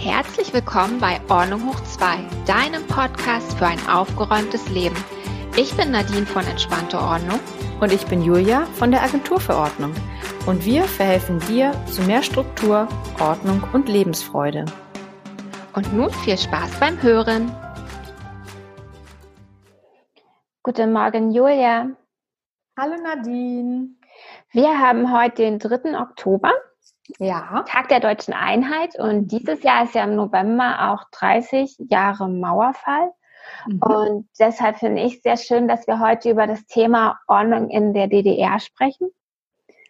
Herzlich willkommen bei Ordnung hoch 2, deinem Podcast für ein aufgeräumtes Leben. Ich bin Nadine von Entspannte Ordnung. Und ich bin Julia von der Agentur für Ordnung. Und wir verhelfen dir zu mehr Struktur, Ordnung und Lebensfreude. Und nun viel Spaß beim Hören. Guten Morgen, Julia. Hallo Nadine. Wir haben heute den 3. Oktober ja. Tag der deutschen Einheit. Und dieses Jahr ist ja im November auch 30 Jahre Mauerfall. Mhm. Und deshalb finde ich sehr schön, dass wir heute über das Thema Ordnung in der DDR sprechen.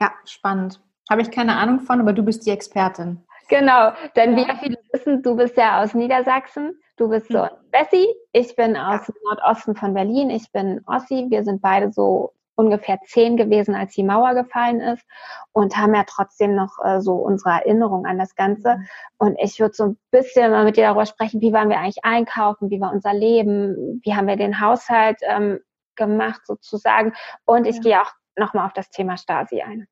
Ja, spannend. Habe ich keine Ahnung von, aber du bist die Expertin. Genau, denn wie viele wissen, du bist ja aus Niedersachsen, du bist so mhm. Bessie, ich bin aus ja. Nordosten von Berlin, ich bin Ossi, wir sind beide so ungefähr zehn gewesen, als die Mauer gefallen ist und haben ja trotzdem noch äh, so unsere Erinnerung an das Ganze. Mhm. Und ich würde so ein bisschen mal mit dir darüber sprechen, wie waren wir eigentlich einkaufen, wie war unser Leben, wie haben wir den Haushalt ähm, gemacht sozusagen. Und ich ja. gehe auch nochmal auf das Thema Stasi ein.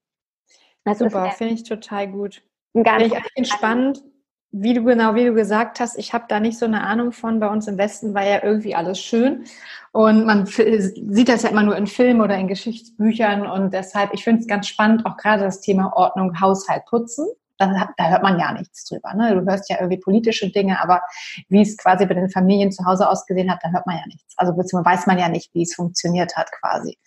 Das Super, finde ich total gut. Ganz Finde ich entspannt wie du genau, wie du gesagt hast, ich habe da nicht so eine Ahnung von. Bei uns im Westen war ja irgendwie alles schön. Und man sieht das ja immer nur in Filmen oder in Geschichtsbüchern. Und deshalb, ich finde es ganz spannend, auch gerade das Thema Ordnung, Haushalt, Putzen. Da, da hört man ja nichts drüber. Ne? Du hörst ja irgendwie politische Dinge, aber wie es quasi bei den Familien zu Hause ausgesehen hat, da hört man ja nichts. Also beziehungsweise weiß man ja nicht, wie es funktioniert hat quasi.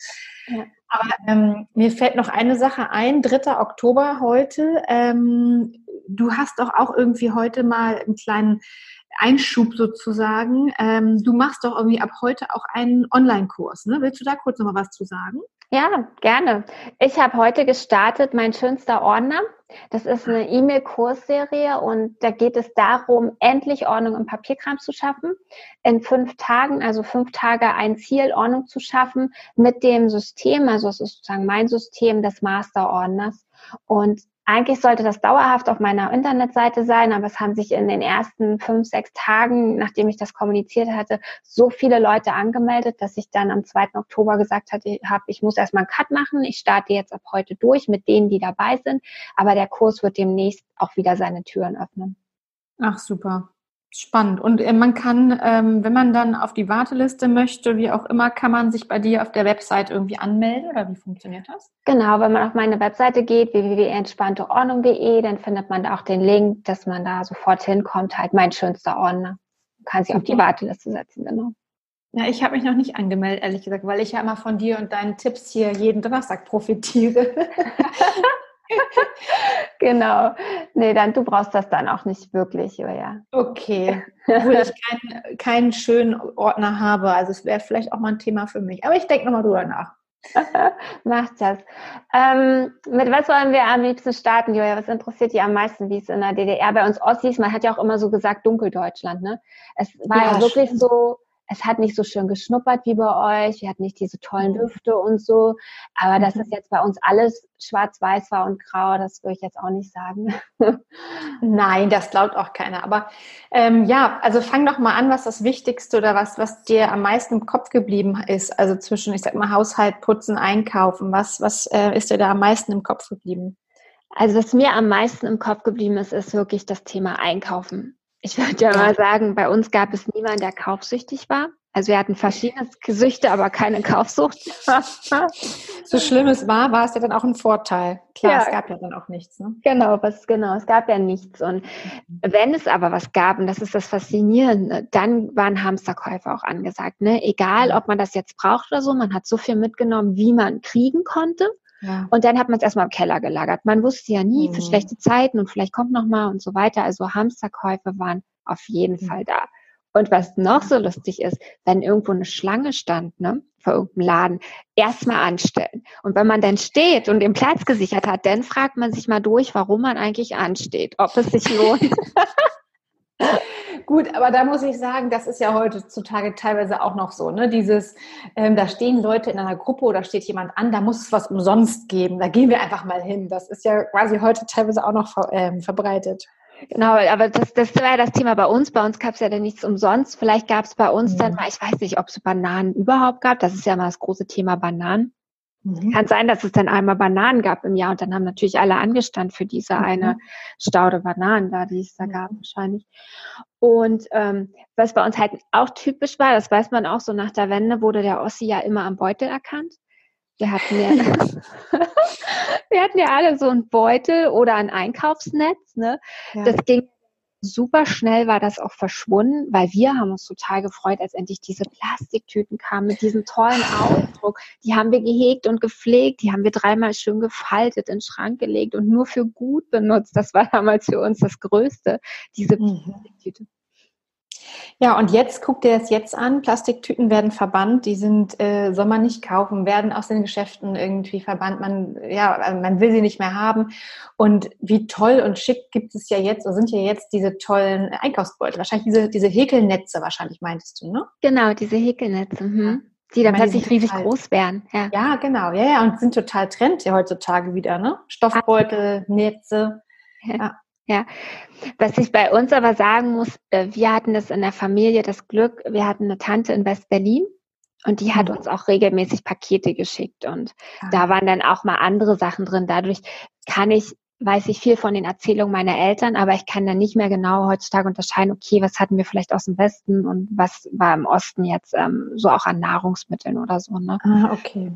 Ja. Aber ähm, mir fällt noch eine Sache ein, 3. Oktober heute. Ähm, du hast doch auch irgendwie heute mal einen kleinen Einschub sozusagen. Ähm, du machst doch irgendwie ab heute auch einen Online-Kurs. Ne? Willst du da kurz nochmal was zu sagen? Ja, gerne. Ich habe heute gestartet, mein schönster Ordner. Das ist eine E-Mail-Kursserie und da geht es darum, endlich Ordnung im Papierkram zu schaffen. In fünf Tagen, also fünf Tage ein Ziel, Ordnung zu schaffen mit dem System, also es ist sozusagen mein System des Master-Ordners. Und eigentlich sollte das dauerhaft auf meiner Internetseite sein, aber es haben sich in den ersten fünf, sechs Tagen, nachdem ich das kommuniziert hatte, so viele Leute angemeldet, dass ich dann am 2. Oktober gesagt hatte, ich muss erstmal einen Cut machen. Ich starte jetzt ab heute durch mit denen, die dabei sind. Aber der Kurs wird demnächst auch wieder seine Türen öffnen. Ach, super. Spannend. Und äh, man kann, ähm, wenn man dann auf die Warteliste möchte, wie auch immer, kann man sich bei dir auf der Website irgendwie anmelden oder wie funktioniert das? Genau, wenn man auf meine Webseite geht, www.entspannteordnung.de, dann findet man da auch den Link, dass man da sofort hinkommt, halt mein schönster Ordner. Kann sich auf die Warteliste setzen, genau. Ja, ich habe mich noch nicht angemeldet, ehrlich gesagt, weil ich ja immer von dir und deinen Tipps hier jeden Donnerstag profitiere. genau. Nee, dann du brauchst das dann auch nicht wirklich, ja. Okay. Obwohl ich keinen, keinen schönen Ordner habe. Also es wäre vielleicht auch mal ein Thema für mich. Aber ich denke nochmal drüber nach. Macht das. Ähm, mit was wollen wir am liebsten starten, Julia? Was interessiert dich am meisten, wie es in der DDR bei uns Ossis? Man hat ja auch immer so gesagt, Dunkeldeutschland, ne? Es war ja, ja wirklich stimmt. so, es hat nicht so schön geschnuppert wie bei euch, wir hatten nicht diese tollen mhm. Düfte und so, aber dass es mhm. jetzt bei uns alles schwarz-weiß war und grau, das würde ich jetzt auch nicht sagen. Nein, das glaubt auch keiner. Aber ähm, ja, also fang doch mal an, was das Wichtigste oder was, was dir am meisten im Kopf geblieben ist. Also zwischen, ich sag mal, Haushalt, Putzen, Einkaufen. Was, was äh, ist dir da am meisten im Kopf geblieben? Also was mir am meisten im Kopf geblieben ist, ist wirklich das Thema Einkaufen. Ich würde ja mal sagen, bei uns gab es niemanden, der kaufsüchtig war. Also wir hatten verschiedene Süchte, aber keine Kaufsucht. so schlimm es war, war es ja dann auch ein Vorteil. Klar, ja. es gab ja dann auch nichts. Ne? Genau, was, genau, es gab ja nichts. Und wenn es aber was gab, und das ist das Faszinierende, dann waren Hamsterkäufe auch angesagt. Ne? Egal, ob man das jetzt braucht oder so, man hat so viel mitgenommen, wie man kriegen konnte. Ja. Und dann hat man es erstmal im Keller gelagert. Man wusste ja nie mhm. für schlechte Zeiten und vielleicht kommt noch mal und so weiter. Also Hamsterkäufe waren auf jeden mhm. Fall da. Und was noch so lustig ist, wenn irgendwo eine Schlange stand, ne, vor irgendeinem Laden, erstmal anstellen. Und wenn man dann steht und den Platz gesichert hat, dann fragt man sich mal durch, warum man eigentlich ansteht, ob es sich lohnt. Gut, aber da muss ich sagen, das ist ja heutzutage teilweise auch noch so, ne? Dieses, ähm, da stehen Leute in einer Gruppe oder steht jemand an, da muss es was umsonst geben. Da gehen wir einfach mal hin. Das ist ja quasi heute teilweise auch noch ver ähm, verbreitet. Genau, aber das, das war ja das Thema bei uns. Bei uns gab es ja dann nichts umsonst. Vielleicht gab es bei uns mhm. dann mal, ich weiß nicht, ob es Bananen überhaupt gab. Das ist ja mal das große Thema Bananen. Mhm. Kann sein, dass es dann einmal Bananen gab im Jahr und dann haben natürlich alle angestand für diese mhm. eine Staude Bananen da, die es da gab wahrscheinlich. Und ähm, was bei uns halt auch typisch war, das weiß man auch so nach der Wende, wurde der Ossi ja immer am Beutel erkannt. Wir hatten ja, wir hatten ja alle so einen Beutel oder ein Einkaufsnetz. Ne? Ja. Das ging super schnell war das auch verschwunden, weil wir haben uns total gefreut, als endlich diese Plastiktüten kamen mit diesem tollen Ausdruck. Die haben wir gehegt und gepflegt, die haben wir dreimal schön gefaltet, in den Schrank gelegt und nur für gut benutzt. Das war damals für uns das Größte, diese mhm. Plastiktüte. Ja, und jetzt guckt ihr es jetzt an. Plastiktüten werden verbannt, die sind, äh, soll man nicht kaufen, werden aus den Geschäften irgendwie verbannt. Man, ja, also man will sie nicht mehr haben. Und wie toll und schick gibt es ja jetzt, oder sind ja jetzt diese tollen Einkaufsbeutel. Wahrscheinlich diese, diese Häkelnetze, wahrscheinlich meintest du, ne? Genau, diese Häkelnetze. Mhm. Die dann plötzlich riesig total, groß werden. Ja. ja, genau. Ja, ja, und sind total Trend heutzutage wieder, ne? Stoffbeutel, Netze. Ja. Ja, was ich bei uns aber sagen muss, äh, wir hatten das in der Familie das Glück, wir hatten eine Tante in West-Berlin und die hat mhm. uns auch regelmäßig Pakete geschickt und ja. da waren dann auch mal andere Sachen drin. Dadurch kann ich, weiß ich viel von den Erzählungen meiner Eltern, aber ich kann dann nicht mehr genau heutzutage unterscheiden, okay, was hatten wir vielleicht aus dem Westen und was war im Osten jetzt ähm, so auch an Nahrungsmitteln oder so. Ne? Ah, okay.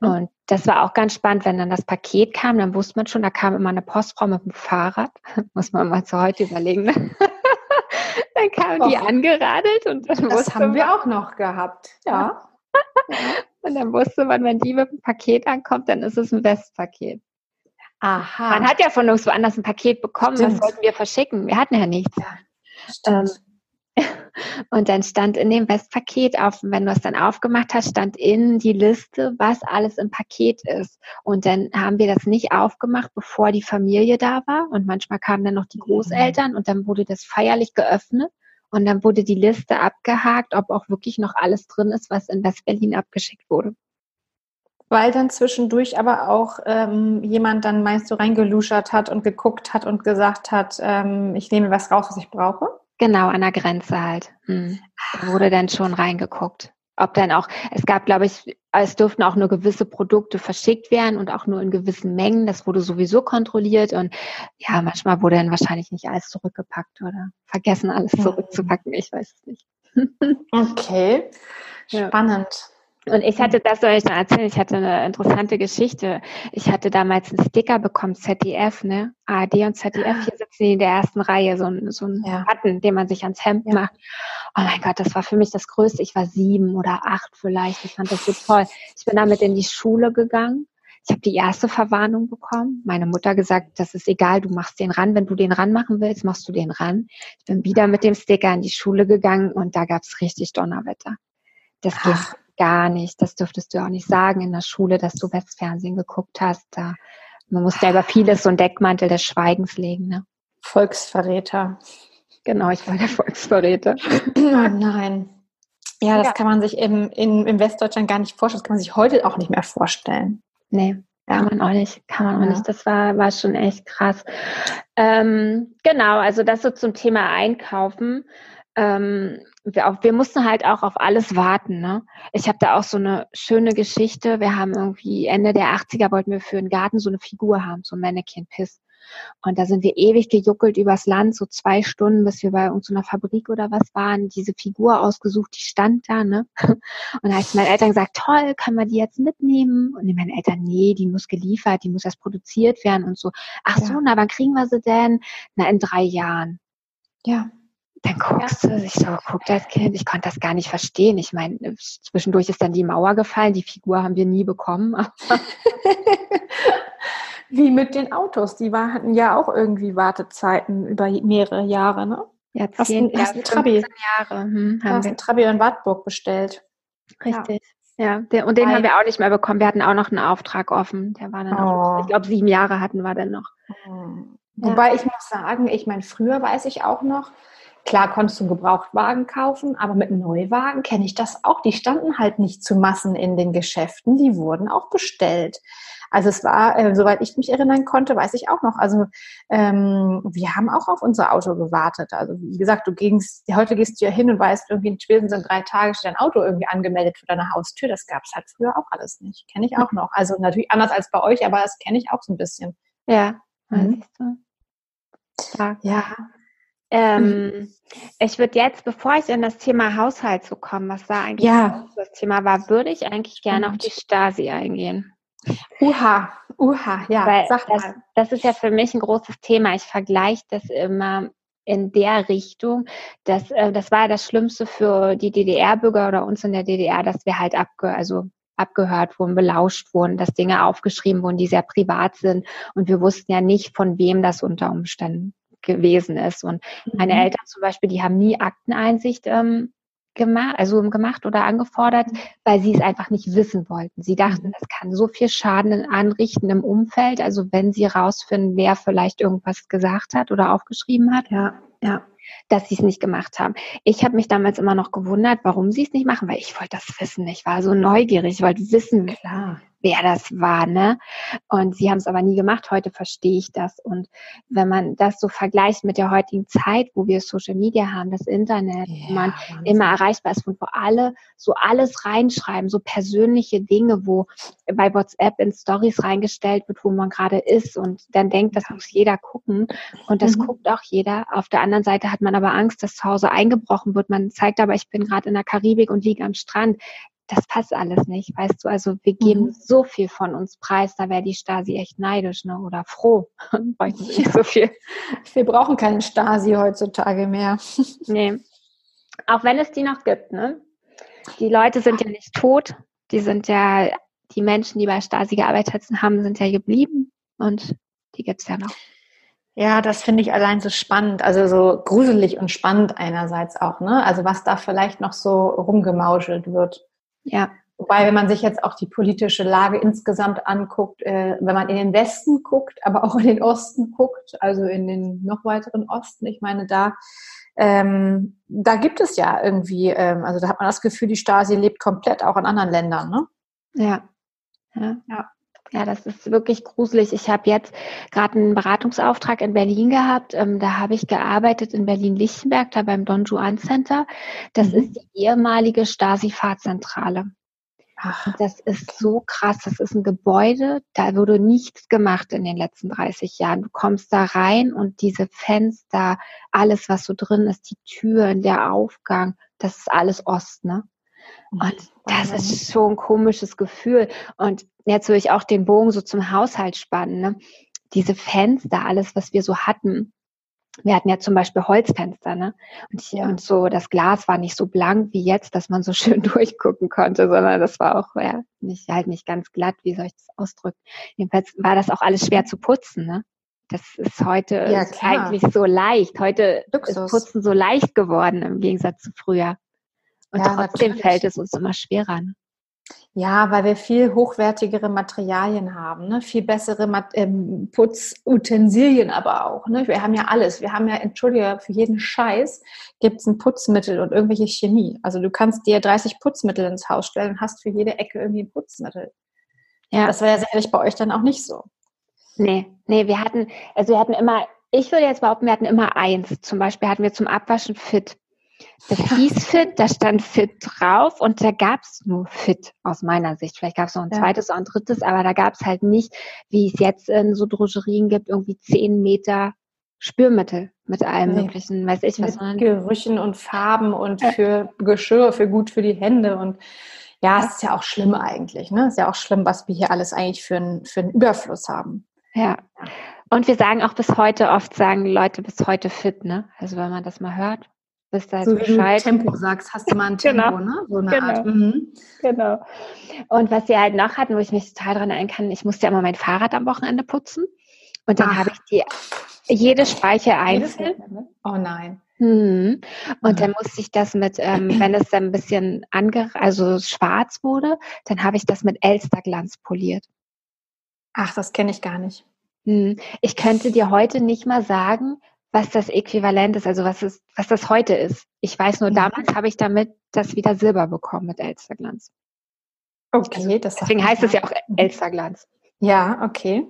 Und das war auch ganz spannend, wenn dann das Paket kam, dann wusste man schon, da kam immer eine Postfrau mit dem Fahrrad. Muss man mal zu heute überlegen. dann kam oh. die angeradelt und dann Das haben wir auch noch gehabt, ja. und dann wusste man, wenn die mit dem Paket ankommt, dann ist es ein Westpaket. Aha. Man hat ja von uns woanders ein Paket bekommen, Stimmt. das wollten wir verschicken. Wir hatten ja nichts. Ja, ähm, und dann stand in dem Westpaket auf, wenn du es dann aufgemacht hast, stand in die Liste, was alles im Paket ist. Und dann haben wir das nicht aufgemacht, bevor die Familie da war. Und manchmal kamen dann noch die Großeltern und dann wurde das feierlich geöffnet. Und dann wurde die Liste abgehakt, ob auch wirklich noch alles drin ist, was in Westberlin abgeschickt wurde. Weil dann zwischendurch aber auch ähm, jemand dann meinst du reingeluschert hat und geguckt hat und gesagt hat, ähm, ich nehme was raus, was ich brauche? Genau, an der Grenze halt. Hm. Da wurde dann schon reingeguckt. Ob dann auch, es gab, glaube ich, es durften auch nur gewisse Produkte verschickt werden und auch nur in gewissen Mengen. Das wurde sowieso kontrolliert und ja, manchmal wurde dann wahrscheinlich nicht alles zurückgepackt oder vergessen, alles zurückzupacken. Ich weiß es nicht. Okay, spannend. Und ich hatte, das soll ich noch erzählen, ich hatte eine interessante Geschichte. Ich hatte damals einen Sticker bekommen, ZDF, ne? ARD und ZDF, hier sitzen die in der ersten Reihe, so ein, so ein ja. Button, den man sich ans Hemd ja. macht. Oh mein Gott, das war für mich das Größte. Ich war sieben oder acht vielleicht. Ich fand das so toll. Ich bin damit in die Schule gegangen. Ich habe die erste Verwarnung bekommen. Meine Mutter gesagt, das ist egal, du machst den ran. Wenn du den ran machen willst, machst du den ran. Ich bin wieder mit dem Sticker in die Schule gegangen und da gab's richtig Donnerwetter. Das geht gar nicht. Das dürftest du auch nicht sagen in der Schule, dass du Westfernsehen geguckt hast. Da, man muss ja über vieles so einen Deckmantel des Schweigens legen. Ne? Volksverräter. Genau, ich war der Volksverräter. Oh nein. Ja, das ja. kann man sich im, in, in Westdeutschland gar nicht vorstellen. Das kann man sich heute auch nicht mehr vorstellen. Nee, kann man auch nicht, kann man auch ja. nicht. Das war, war schon echt krass. Ähm, genau, also das so zum Thema Einkaufen ähm, wir, auch, wir mussten halt auch auf alles warten. Ne? Ich habe da auch so eine schöne Geschichte. Wir haben irgendwie Ende der 80er wollten wir für den Garten so eine Figur haben, so ein Mannequin Piss. Und da sind wir ewig gejuckelt übers Land, so zwei Stunden, bis wir bei irgendeiner Fabrik oder was waren, diese Figur ausgesucht, die stand da, ne? Und da habe ich meinen Eltern gesagt, toll, können wir die jetzt mitnehmen? Und meine Eltern, nee, die muss geliefert, die muss erst produziert werden und so. Ach so, ja. na, wann kriegen wir sie denn? Na, in drei Jahren. Ja. Dann guckst du, ich so, guck das Kind, ich konnte das gar nicht verstehen. Ich meine, zwischendurch ist dann die Mauer gefallen, die Figur haben wir nie bekommen. Wie mit den Autos, die war, hatten ja auch irgendwie Wartezeiten über mehrere Jahre, ne? Ja, zehn, hast, hast ja, Trabi, Jahre. Hm, haben hast wir. einen Trabi in Wartburg bestellt. Richtig. Ja, ja der, und den Weil, haben wir auch nicht mehr bekommen. Wir hatten auch noch einen Auftrag offen. Der war dann oh. auch, ich glaube, sieben Jahre hatten wir dann noch. Hm. Wobei ich muss sagen, ich meine, früher weiß ich auch noch, klar konntest du einen Gebrauchtwagen kaufen, aber mit Neuwagen kenne ich das auch. Die standen halt nicht zu Massen in den Geschäften, die wurden auch bestellt. Also es war, äh, soweit ich mich erinnern konnte, weiß ich auch noch. Also ähm, wir haben auch auf unser Auto gewartet. Also wie gesagt, du gingst, heute gehst du ja hin und weißt, irgendwie in spätestens in drei Tagen steht dein Auto irgendwie angemeldet für deine Haustür. Das gab es halt früher auch alles nicht. Kenne ich auch noch. Also natürlich anders als bei euch, aber das kenne ich auch so ein bisschen. Ja. Mhm. Ja. ja. Ähm, ich würde jetzt, bevor ich in das Thema Haushalt zu kommen, was da eigentlich ja. das Thema war, würde ich eigentlich gerne auf die Stasi eingehen. Uha, uha, ja, Weil sag das, mal. Das ist ja für mich ein großes Thema. Ich vergleiche das immer in der Richtung. dass äh, das war das Schlimmste für die DDR-Bürger oder uns in der DDR, dass wir halt abge, also abgehört wurden, belauscht wurden, dass Dinge aufgeschrieben wurden, die sehr privat sind. Und wir wussten ja nicht, von wem das unter Umständen gewesen ist. Und meine mhm. Eltern zum Beispiel, die haben nie Akteneinsicht ähm, gemacht, also gemacht oder angefordert, weil sie es einfach nicht wissen wollten. Sie dachten, das kann so viel Schaden anrichten im Umfeld. Also wenn sie rausfinden, wer vielleicht irgendwas gesagt hat oder aufgeschrieben hat. Ja, ja dass sie es nicht gemacht haben. Ich habe mich damals immer noch gewundert, warum sie es nicht machen, weil ich wollte das wissen. Ich war so neugierig, ich wollte wissen, Klar wer das war, ne? Und sie haben es aber nie gemacht. Heute verstehe ich das. Und wenn man das so vergleicht mit der heutigen Zeit, wo wir Social Media haben, das Internet, ja, wo man Wahnsinn. immer erreichbar ist und wo alle so alles reinschreiben, so persönliche Dinge, wo bei WhatsApp in Stories reingestellt wird, wo man gerade ist und dann denkt, das muss jeder gucken und das mhm. guckt auch jeder. Auf der anderen Seite hat man aber Angst, dass zu Hause eingebrochen wird. Man zeigt aber, ich bin gerade in der Karibik und liege am Strand das passt alles nicht, weißt du? Also wir geben mhm. so viel von uns preis, da wäre die Stasi echt neidisch, ne? Oder froh. Bräuchten nicht so viel. Wir brauchen keine Stasi heutzutage mehr. nee. Auch wenn es die noch gibt, ne? Die Leute sind ja nicht tot, die sind ja, die Menschen, die bei Stasi gearbeitet haben, sind ja geblieben und die gibt es ja noch. Ja, das finde ich allein so spannend, also so gruselig und spannend einerseits auch, ne? Also was da vielleicht noch so rumgemauschelt wird. Ja. Wobei, wenn man sich jetzt auch die politische Lage insgesamt anguckt, äh, wenn man in den Westen guckt, aber auch in den Osten guckt, also in den noch weiteren Osten, ich meine, da, ähm, da gibt es ja irgendwie, ähm, also da hat man das Gefühl, die Stasi lebt komplett auch in anderen Ländern, ne? Ja. Ja. ja. Ja, das ist wirklich gruselig. Ich habe jetzt gerade einen Beratungsauftrag in Berlin gehabt. Ähm, da habe ich gearbeitet in Berlin-Lichtenberg, da beim Don Juan Center. Das mhm. ist die ehemalige Stasi-Fahrzentrale. Das ist so krass. Das ist ein Gebäude, da wurde nichts gemacht in den letzten 30 Jahren. Du kommst da rein und diese Fenster, alles, was so drin ist, die Türen, der Aufgang, das ist alles Ost, ne? Und das ist schon ein komisches Gefühl. Und jetzt würde ich auch den Bogen so zum Haushalt spannen. Ne? Diese Fenster, alles, was wir so hatten. Wir hatten ja zum Beispiel Holzfenster, ne? Und, hier, und so, das Glas war nicht so blank wie jetzt, dass man so schön durchgucken konnte, sondern das war auch ja, nicht, halt nicht ganz glatt, wie soll ich das ausdrücken? Jedenfalls war das auch alles schwer zu putzen, ne? Das ist heute ja, ist eigentlich so leicht. Heute Luxus. ist Putzen so leicht geworden im Gegensatz zu früher. Und ja, trotzdem natürlich. fällt es uns immer schwerer. Ne? Ja, weil wir viel hochwertigere Materialien haben, ne? viel bessere Mat ähm, Putzutensilien aber auch. Ne? Wir haben ja alles. Wir haben ja, entschuldige, für jeden Scheiß gibt es ein Putzmittel und irgendwelche Chemie. Also du kannst dir 30 Putzmittel ins Haus stellen und hast für jede Ecke irgendwie ein Putzmittel. Ja. Das war ja sicherlich bei euch dann auch nicht so. Nee, nee, wir hatten, also wir hatten immer, ich würde jetzt behaupten, wir hatten immer eins. Zum Beispiel hatten wir zum Abwaschen Fit. Das hieß Fit, da stand Fit drauf und da gab es nur Fit aus meiner Sicht. Vielleicht gab es noch ein ja. zweites oder ein drittes, aber da gab es halt nicht, wie es jetzt in so Drogerien gibt, irgendwie zehn Meter Spürmittel mit allem nee. möglichen, weiß ich was. Mit Gerüchen und Farben und ja. für Geschirr, für gut für die Hände und ja, es ist ja auch schlimm eigentlich. Ne? Es ist ja auch schlimm, was wir hier alles eigentlich für, ein, für einen Überfluss haben. Ja. Und wir sagen auch bis heute oft, sagen Leute bis heute fit, ne? Also wenn man das mal hört wisst ihr so Bescheid. Wie du Tempo sagst, hast du mal ein Tempo, genau. ne? So eine genau. Art. Mhm. Genau. Und was wir halt noch hatten, wo ich mich total daran erinnern kann, ich musste ja immer mein Fahrrad am Wochenende putzen. Und dann habe ich die jede Speiche einzeln. Ne? Oh nein. Mhm. Und dann musste ich das mit, ähm, wenn es dann ein bisschen ange also schwarz wurde, dann habe ich das mit Elsterglanz poliert. Ach, das kenne ich gar nicht. Mhm. Ich könnte dir heute nicht mal sagen, was das Äquivalent ist, also was, ist, was das heute ist. Ich weiß nur, damals habe ich damit das wieder Silber bekommen mit Elsterglanz. Okay, das deswegen heißt es ja auch Elsterglanz. Ja, okay.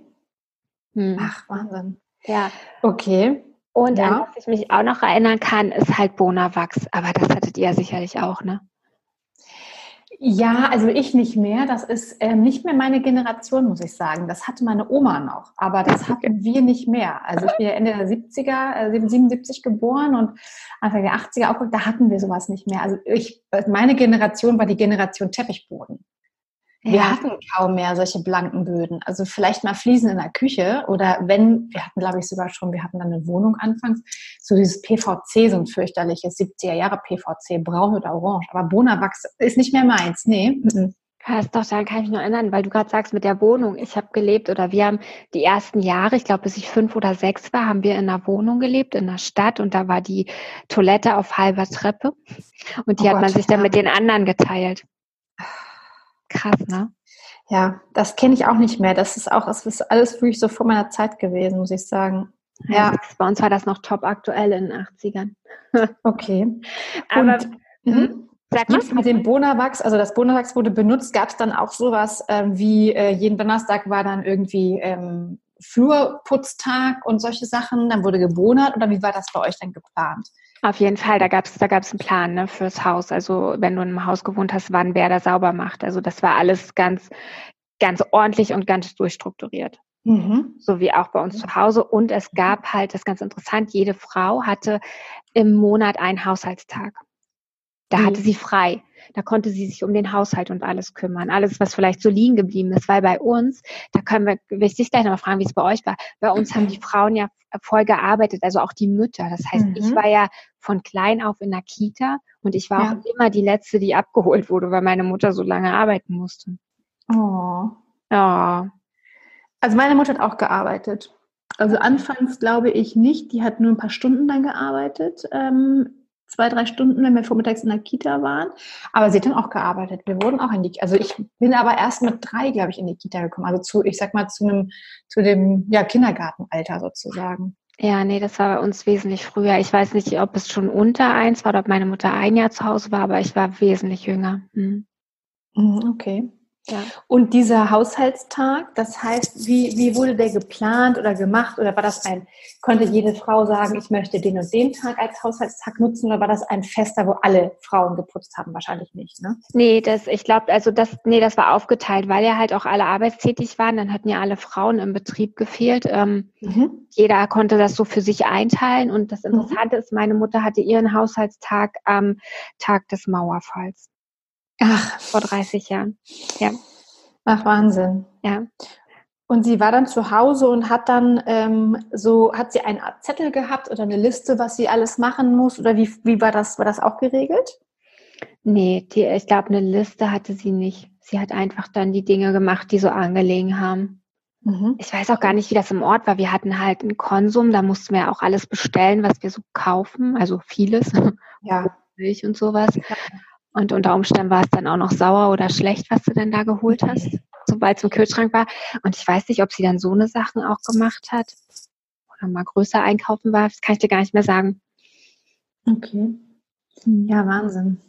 Hm. Ach, Wahnsinn. Ja. Okay. Und ja. an was ich mich auch noch erinnern kann, ist halt Bonawachs. Aber das hattet ihr ja sicherlich auch, ne? Ja, also ich nicht mehr. Das ist ähm, nicht mehr meine Generation, muss ich sagen. Das hatte meine Oma noch, aber das hatten wir nicht mehr. Also ich bin ja Ende der 70er, äh, 77 geboren und Anfang der 80er auch, da hatten wir sowas nicht mehr. Also ich, meine Generation war die Generation Teppichboden. Wir ja. hatten kaum mehr solche blanken Böden. Also vielleicht mal Fliesen in der Küche oder wenn, wir hatten glaube ich sogar schon, wir hatten dann eine Wohnung anfangs, so dieses PVC, so ein fürchterliches 70er Jahre PVC, braun oder orange. Aber Bonawachs ist nicht mehr meins, nee. Krass, doch, daran kann ich mich nur erinnern, weil du gerade sagst mit der Wohnung. Ich habe gelebt oder wir haben die ersten Jahre, ich glaube bis ich fünf oder sechs war, haben wir in einer Wohnung gelebt, in der Stadt und da war die Toilette auf halber Treppe und die oh hat Gott, man sich dann mit den anderen geteilt. Krass, ne? Ja, das kenne ich auch nicht mehr. Das ist auch, das ist alles wirklich so vor meiner Zeit gewesen, muss ich sagen. Ja. ja. Bei uns war das noch top aktuell in den 80ern. okay. Aber Und, mhm. Sag mal. Mit dem Bonawachs, also das Bonawachs wurde benutzt, gab es dann auch sowas ähm, wie äh, jeden Donnerstag war dann irgendwie ähm, Flurputztag und solche Sachen, dann wurde gebonert oder wie war das bei euch denn geplant? Auf jeden Fall, da gab es da gab's einen Plan ne, fürs Haus. Also wenn du in einem Haus gewohnt hast, wann wer da sauber macht. Also das war alles ganz, ganz ordentlich und ganz durchstrukturiert. Mhm. So wie auch bei uns zu Hause. Und es gab halt, das ist ganz interessant, jede Frau hatte im Monat einen Haushaltstag. Da mhm. hatte sie frei. Da konnte sie sich um den Haushalt und alles kümmern. Alles, was vielleicht so liegen geblieben ist. Weil bei uns, da können wir, will ich dich gleich nochmal fragen, wie es bei euch war. Bei uns haben die Frauen ja voll gearbeitet, also auch die Mütter. Das heißt, mhm. ich war ja von klein auf in der Kita und ich war ja. auch immer die Letzte, die abgeholt wurde, weil meine Mutter so lange arbeiten musste. Oh. Ja. Also meine Mutter hat auch gearbeitet. Also anfangs glaube ich nicht, die hat nur ein paar Stunden dann gearbeitet. Ähm, zwei, drei Stunden, wenn wir vormittags in der Kita waren. Aber sie hat dann auch gearbeitet. Wir wurden auch in die, also ich bin aber erst mit drei, glaube ich, in die Kita gekommen. Also zu, ich sag mal, zu einem, zu dem, ja, Kindergartenalter sozusagen. Ja, nee, das war bei uns wesentlich früher. Ich weiß nicht, ob es schon unter eins war oder ob meine Mutter ein Jahr zu Hause war, aber ich war wesentlich jünger. Hm. Mhm, okay. Ja. Und dieser Haushaltstag, das heißt, wie, wie wurde der geplant oder gemacht? Oder war das ein, konnte jede Frau sagen, ich möchte den und den Tag als Haushaltstag nutzen? Oder war das ein Fester, wo alle Frauen geputzt haben? Wahrscheinlich nicht, ne? Nee, das, ich glaube, also das, nee, das war aufgeteilt, weil ja halt auch alle arbeitstätig waren. Dann hatten ja alle Frauen im Betrieb gefehlt. Ähm, mhm. Jeder konnte das so für sich einteilen. Und das mhm. Interessante mhm. ist, meine Mutter hatte ihren Haushaltstag am Tag des Mauerfalls. Ach. Vor 30 Jahren. Ja. Ach, Wahnsinn. Ja. Und sie war dann zu Hause und hat dann ähm, so, hat sie eine Art Zettel gehabt oder eine Liste, was sie alles machen muss? Oder wie, wie war das? War das auch geregelt? Nee, die, ich glaube, eine Liste hatte sie nicht. Sie hat einfach dann die Dinge gemacht, die so angelegen haben. Mhm. Ich weiß auch gar nicht, wie das im Ort war. Wir hatten halt einen Konsum, da mussten wir auch alles bestellen, was wir so kaufen, also vieles. Ja. Milch und sowas. Ja. Und unter Umständen war es dann auch noch sauer oder schlecht, was du denn da geholt hast, sobald es im Kühlschrank war. Und ich weiß nicht, ob sie dann so eine Sachen auch gemacht hat oder mal größer einkaufen war. Das kann ich dir gar nicht mehr sagen. Okay. Ja, Wahnsinn.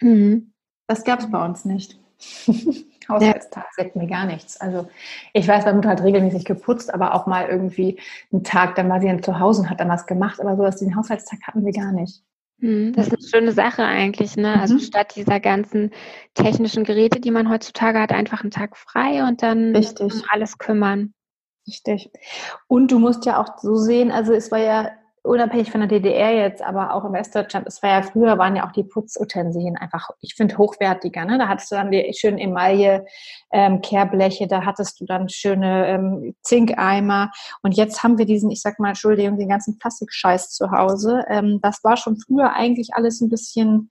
Mhm. Das gab es bei uns nicht. Haushaltstag sagt mir gar nichts. Also ich weiß, meine Mutter hat regelmäßig geputzt, aber auch mal irgendwie einen Tag, dann war sie dann zu Hause und hat dann was gemacht, aber so, dass den Haushaltstag hatten wir gar nicht. Mhm, das ist eine schöne Sache eigentlich, ne? Also mhm. statt dieser ganzen technischen Geräte, die man heutzutage hat, einfach einen Tag frei und dann Richtig. um alles kümmern. Richtig. Und du musst ja auch so sehen, also es war ja unabhängig von der DDR jetzt, aber auch in Westdeutschland, es war ja früher, waren ja auch die Putzutensilien einfach, ich finde, hochwertiger. Ne? Da hattest du dann die schönen Emaille-Kehrbleche, ähm, da hattest du dann schöne ähm, Zinkeimer. Und jetzt haben wir diesen, ich sag mal, Entschuldigung, den ganzen Plastikscheiß zu Hause. Ähm, das war schon früher eigentlich alles ein bisschen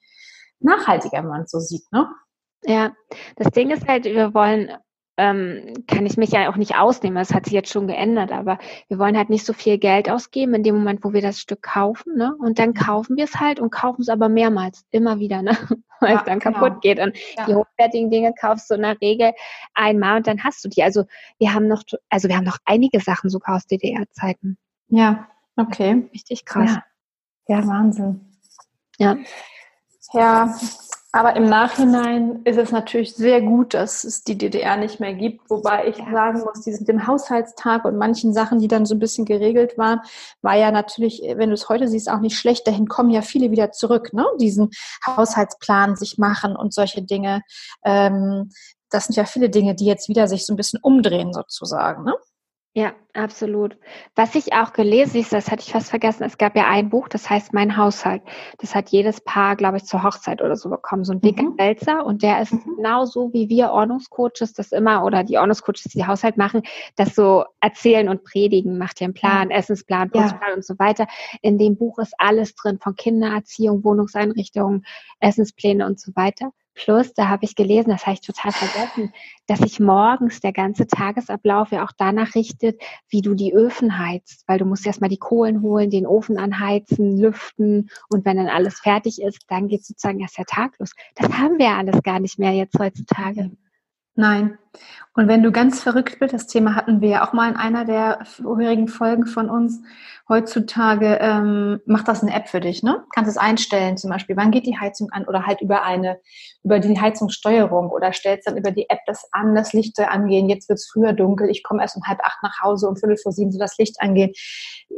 nachhaltiger, wenn man es so sieht, ne? Ja, das Ding ist halt, wir wollen ähm, kann ich mich ja auch nicht ausnehmen. Das hat sich jetzt schon geändert, aber wir wollen halt nicht so viel Geld ausgeben in dem Moment, wo wir das Stück kaufen, ne? Und dann kaufen wir es halt und kaufen es aber mehrmals, immer wieder, ne? Weil ja, es dann genau. kaputt geht. Und ja. die hochwertigen Dinge kaufst du in der Regel einmal und dann hast du die. Also wir haben noch, also wir haben noch einige Sachen sogar aus DDR-Zeiten. Ja. Okay. Richtig krass. Ja, ja Wahnsinn. Ja. Ja, aber im Nachhinein ist es natürlich sehr gut, dass es die DDR nicht mehr gibt. Wobei ich sagen muss, diesen, dem Haushaltstag und manchen Sachen, die dann so ein bisschen geregelt waren, war ja natürlich, wenn du es heute siehst, auch nicht schlecht. Dahin kommen ja viele wieder zurück, ne? diesen Haushaltsplan sich machen und solche Dinge. Ähm, das sind ja viele Dinge, die jetzt wieder sich so ein bisschen umdrehen sozusagen. Ne? Ja, absolut. Was ich auch gelesen habe, das hatte ich fast vergessen, es gab ja ein Buch, das heißt Mein Haushalt. Das hat jedes Paar, glaube ich, zur Hochzeit oder so bekommen. So ein dicker mhm. Wälzer und der ist mhm. genauso wie wir Ordnungscoaches das immer oder die Ordnungscoaches, die Haushalt machen, das so erzählen und predigen, macht ihr einen Plan, ja. Essensplan, Putzplan ja. und so weiter. In dem Buch ist alles drin, von Kindererziehung, Wohnungseinrichtungen, Essenspläne und so weiter. Plus, da habe ich gelesen, das habe ich total vergessen, dass sich morgens der ganze Tagesablauf ja auch danach richtet, wie du die Öfen heizt, weil du musst erstmal die Kohlen holen, den Ofen anheizen, lüften und wenn dann alles fertig ist, dann geht sozusagen erst der Tag los. Das haben wir ja alles gar nicht mehr jetzt heutzutage. Nein. Und wenn du ganz verrückt bist, das Thema hatten wir ja auch mal in einer der vorherigen Folgen von uns, heutzutage ähm, macht das eine App für dich, ne? Kannst es einstellen, zum Beispiel, wann geht die Heizung an oder halt über eine, über die Heizungssteuerung oder stellst dann über die App das an, das Licht angehen, jetzt wird es früher dunkel, ich komme erst um halb acht nach Hause, um viertel vor sieben so das Licht angehen.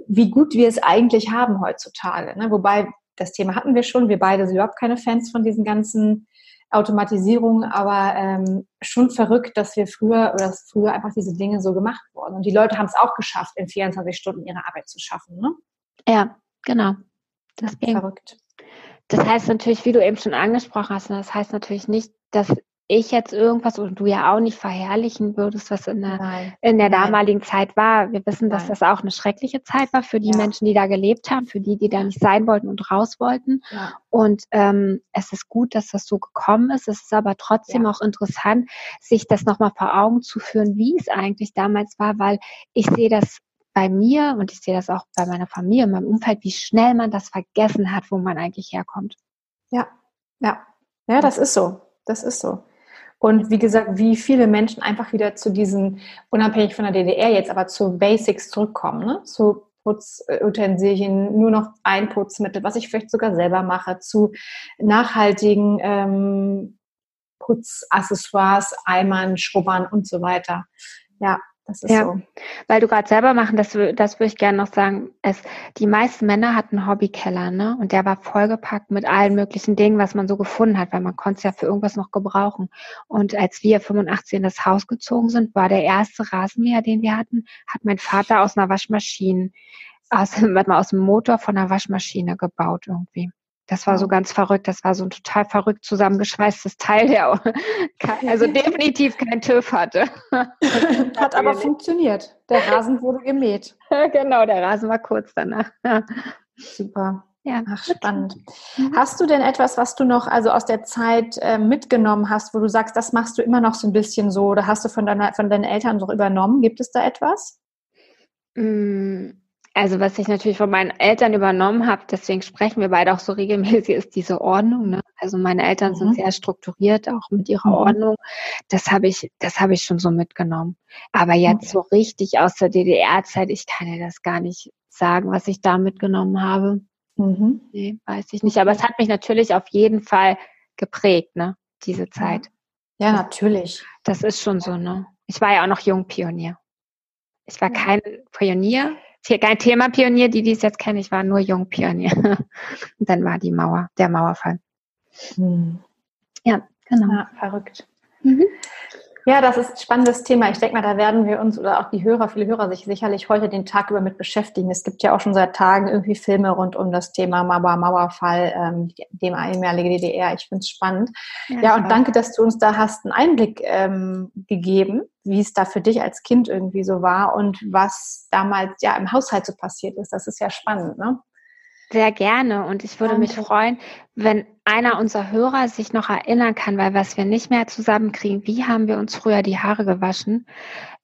Wie gut wir es eigentlich haben heutzutage, ne? Wobei, das Thema hatten wir schon, wir beide sind überhaupt keine Fans von diesen ganzen Automatisierung, aber ähm, schon verrückt, dass wir früher oder dass früher einfach diese Dinge so gemacht wurden. Und die Leute haben es auch geschafft, in 24 Stunden ihre Arbeit zu schaffen. Ne? Ja, genau. Das ist verrückt. Das heißt natürlich, wie du eben schon angesprochen hast, das heißt natürlich nicht, dass ich jetzt irgendwas und du ja auch nicht verherrlichen würdest, was in der, in der damaligen Zeit war. Wir wissen, dass Nein. das auch eine schreckliche Zeit war für die ja. Menschen, die da gelebt haben, für die, die da nicht sein wollten und raus wollten. Ja. Und ähm, es ist gut, dass das so gekommen ist. Es ist aber trotzdem ja. auch interessant, sich das nochmal vor Augen zu führen, wie es eigentlich damals war, weil ich sehe das bei mir und ich sehe das auch bei meiner Familie, in meinem Umfeld, wie schnell man das vergessen hat, wo man eigentlich herkommt. Ja, ja, ja, das ist so. Das ist so. Und wie gesagt, wie viele Menschen einfach wieder zu diesen, unabhängig von der DDR jetzt, aber zu Basics zurückkommen, ne? zu Putzutensilien, nur noch ein Putzmittel, was ich vielleicht sogar selber mache, zu nachhaltigen ähm, Putzaccessoires, Eimern, Schrubbern und so weiter. Ja, das ist ja, so. Weil du gerade selber machen, das, das würde ich gerne noch sagen. Es, die meisten Männer hatten Hobbykeller, ne? Und der war vollgepackt mit allen möglichen Dingen, was man so gefunden hat, weil man konnte es ja für irgendwas noch gebrauchen. Und als wir 85 in das Haus gezogen sind, war der erste Rasenmäher, den wir hatten, hat mein Vater aus einer Waschmaschine, aus, aus dem Motor von einer Waschmaschine gebaut irgendwie. Das war so ganz verrückt. Das war so ein total verrückt zusammengeschweißtes Teil, der also definitiv kein TÜV hatte. Hat aber funktioniert. Der Rasen wurde gemäht. genau, der Rasen war kurz danach. Super. Ja, Ach, spannend. Mhm. Hast du denn etwas, was du noch also aus der Zeit äh, mitgenommen hast, wo du sagst, das machst du immer noch so ein bisschen so oder hast du von, deiner, von deinen Eltern noch übernommen? Gibt es da etwas? Mm also was ich natürlich von meinen Eltern übernommen habe, deswegen sprechen wir beide auch so regelmäßig, ist diese Ordnung. Ne? Also meine Eltern mhm. sind sehr strukturiert, auch mit ihrer mhm. Ordnung. Das habe ich, das habe ich schon so mitgenommen. Aber jetzt okay. so richtig aus der DDR-Zeit, ich kann dir das gar nicht sagen, was ich da mitgenommen habe. Mhm. Nee, weiß ich nicht. Aber es hat mich natürlich auf jeden Fall geprägt, ne? Diese Zeit. Ja, natürlich. Das ist schon so, ne? Ich war ja auch noch Jungpionier. Ich war kein Pionier, kein Thema-Pionier, die dies jetzt kennen, ich war nur Jungpionier. Und dann war die Mauer, der Mauerfall. Hm. Ja, genau. Ja, verrückt. Mhm. Ja, das ist ein spannendes Thema. Ich denke mal, da werden wir uns oder auch die Hörer, viele Hörer sich sicherlich heute den Tag über mit beschäftigen. Es gibt ja auch schon seit Tagen irgendwie Filme rund um das Thema Mauer, Mauerfall, ähm, dem ehemalige DDR. Ich finde es spannend. Ja, ja und danke, dass du uns da hast einen Einblick ähm, gegeben, wie es da für dich als Kind irgendwie so war und was damals ja im Haushalt so passiert ist. Das ist ja spannend, ne? Sehr gerne. Und ich würde Danke. mich freuen, wenn einer unserer Hörer sich noch erinnern kann, weil was wir nicht mehr zusammenkriegen, wie haben wir uns früher die Haare gewaschen?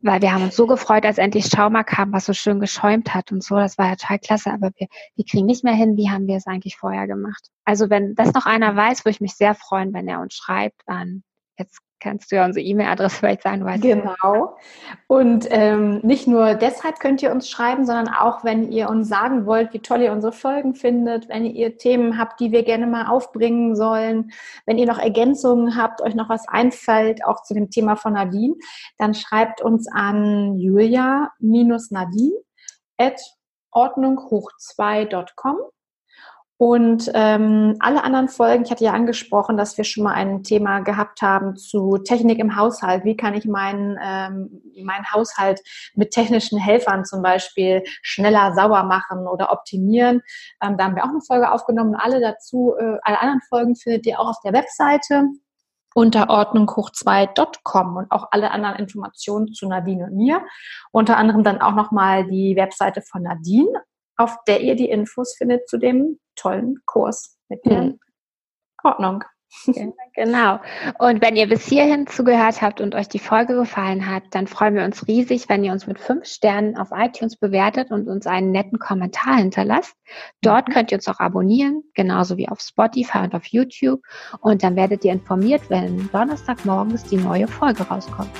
Weil wir haben uns so gefreut, als endlich Schaumer kam, was so schön geschäumt hat und so. Das war ja total klasse. Aber wir, wir kriegen nicht mehr hin, wie haben wir es eigentlich vorher gemacht? Also wenn das noch einer weiß, würde ich mich sehr freuen, wenn er uns schreibt an jetzt kannst du ja unsere E-Mail-Adresse vielleicht sagen. Weißt genau. Und ähm, nicht nur deshalb könnt ihr uns schreiben, sondern auch, wenn ihr uns sagen wollt, wie toll ihr unsere Folgen findet, wenn ihr Themen habt, die wir gerne mal aufbringen sollen, wenn ihr noch Ergänzungen habt, euch noch was einfällt, auch zu dem Thema von Nadine, dann schreibt uns an julia-nadine at ordnunghoch2.com und ähm, alle anderen Folgen, ich hatte ja angesprochen, dass wir schon mal ein Thema gehabt haben zu Technik im Haushalt. Wie kann ich meinen, ähm, meinen Haushalt mit technischen Helfern zum Beispiel schneller sauber machen oder optimieren? Ähm, da haben wir auch eine Folge aufgenommen. Alle dazu, äh, alle anderen Folgen findet ihr auch auf der Webseite unter ordnunghoch2.com und auch alle anderen Informationen zu Nadine und mir. Unter anderem dann auch nochmal die Webseite von Nadine, auf der ihr die Infos findet zu dem tollen Kurs mit der mhm. Ordnung. Genau. Und wenn ihr bis hierhin zugehört habt und euch die Folge gefallen hat, dann freuen wir uns riesig, wenn ihr uns mit fünf Sternen auf iTunes bewertet und uns einen netten Kommentar hinterlasst. Dort mhm. könnt ihr uns auch abonnieren, genauso wie auf Spotify und auf YouTube. Und dann werdet ihr informiert, wenn Donnerstagmorgens die neue Folge rauskommt.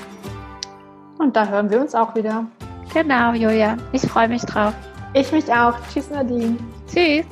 Und da hören wir uns auch wieder. Genau, Julia. Ich freue mich drauf. Ich mich auch. Tschüss, Nadine. Tschüss.